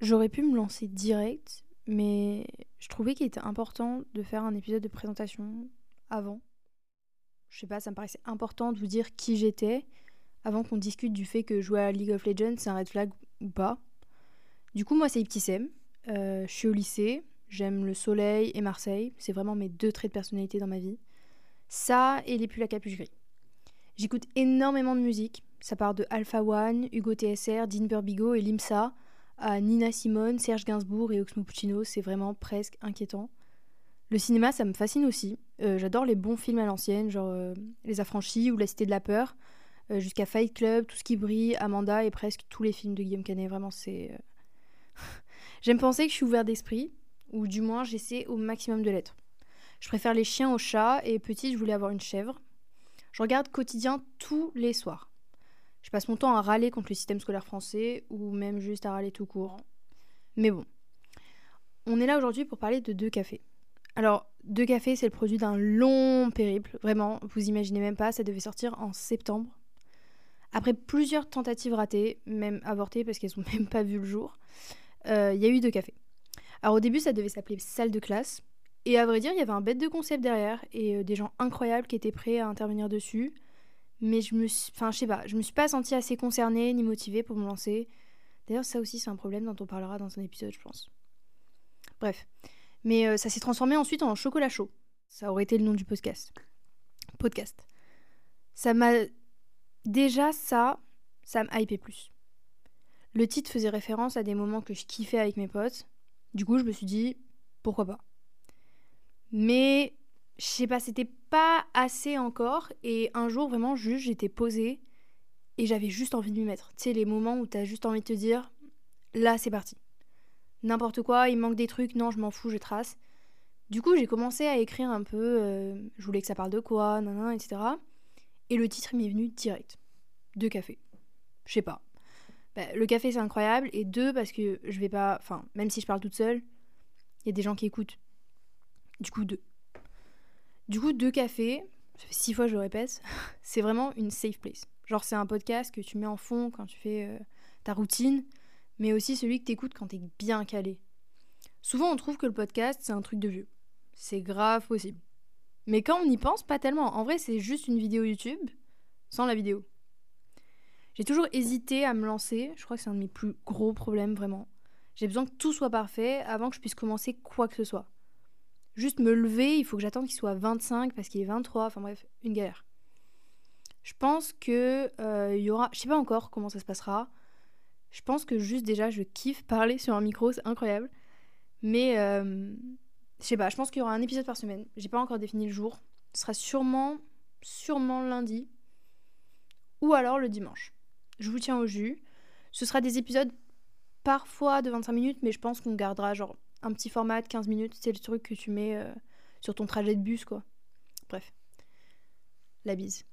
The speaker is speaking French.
j'aurais pu me lancer direct, mais je trouvais qu'il était important de faire un épisode de présentation avant. Je sais pas, ça me paraissait important de vous dire qui j'étais avant qu'on discute du fait que jouer à League of Legends c'est un red flag ou pas. Du coup, moi c'est Iptissem. Euh, je suis au lycée, j'aime le soleil et Marseille, c'est vraiment mes deux traits de personnalité dans ma vie. Ça et les pulls à capuche gris. J'écoute énormément de musique, ça part de Alpha One, Hugo TSR, Dean Burbigo et Limsa, à Nina Simone, Serge Gainsbourg et Oxmo Puccino, c'est vraiment presque inquiétant. Le cinéma, ça me fascine aussi. Euh, j'adore les bons films à l'ancienne, genre euh, Les Affranchis ou La Cité de la Peur, euh, jusqu'à Fight Club, Tout ce qui brille, Amanda et presque tous les films de Guillaume Canet. Vraiment, c'est. J'aime penser que je suis ouvert d'esprit, ou du moins j'essaie au maximum de l'être. Je préfère les chiens aux chats, et petit, je voulais avoir une chèvre. Je regarde quotidien tous les soirs. Je passe mon temps à râler contre le système scolaire français ou même juste à râler tout court. Mais bon. On est là aujourd'hui pour parler de deux cafés. Alors, deux cafés, c'est le produit d'un long périple. Vraiment, vous imaginez même pas, ça devait sortir en septembre. Après plusieurs tentatives ratées, même avortées parce qu'elles n'ont même pas vu le jour, euh, il y a eu deux cafés. Alors au début, ça devait s'appeler salle de classe. Et à vrai dire, il y avait un bête de concept derrière et euh, des gens incroyables qui étaient prêts à intervenir dessus mais je me suis, enfin je sais pas, je me suis pas sentie assez concernée ni motivée pour me lancer. D'ailleurs, ça aussi c'est un problème dont on parlera dans un épisode, je pense. Bref, mais euh, ça s'est transformé ensuite en chocolat chaud. Ça aurait été le nom du podcast. Podcast. Ça m'a déjà ça, ça m'a hypé plus. Le titre faisait référence à des moments que je kiffais avec mes potes. Du coup, je me suis dit pourquoi pas. Mais je sais pas, c'était pas assez encore. Et un jour, vraiment, juste, j'étais posée et j'avais juste envie de m'y mettre. Tu sais, les moments où t'as juste envie de te dire, là, c'est parti. N'importe quoi, il manque des trucs, non, je m'en fous, je trace. Du coup, j'ai commencé à écrire un peu, euh, je voulais que ça parle de quoi, nan, etc. Et le titre m'est venu direct. Deux cafés. Je sais pas. Bah, le café, c'est incroyable. Et deux, parce que je vais pas. Enfin, même si je parle toute seule, il y a des gens qui écoutent. Du coup, deux. Du coup, deux cafés, ça fait six fois je le répète, c'est vraiment une safe place. Genre, c'est un podcast que tu mets en fond quand tu fais euh, ta routine, mais aussi celui que tu écoutes quand t'es bien calé. Souvent, on trouve que le podcast, c'est un truc de vieux. C'est grave possible. Mais quand on y pense, pas tellement. En vrai, c'est juste une vidéo YouTube sans la vidéo. J'ai toujours hésité à me lancer. Je crois que c'est un de mes plus gros problèmes, vraiment. J'ai besoin que tout soit parfait avant que je puisse commencer quoi que ce soit. Juste me lever, il faut que j'attende qu'il soit 25 parce qu'il est 23. Enfin bref, une galère. Je pense que euh, il y aura. Je sais pas encore comment ça se passera. Je pense que juste déjà, je kiffe parler sur un micro, c'est incroyable. Mais euh, je sais pas, je pense qu'il y aura un épisode par semaine. J'ai pas encore défini le jour. Ce sera sûrement, sûrement lundi. Ou alors le dimanche. Je vous tiens au jus. Ce sera des épisodes parfois de 25 minutes, mais je pense qu'on gardera genre un petit format de 15 minutes, c'est le truc que tu mets euh, sur ton trajet de bus, quoi. Bref. La bise.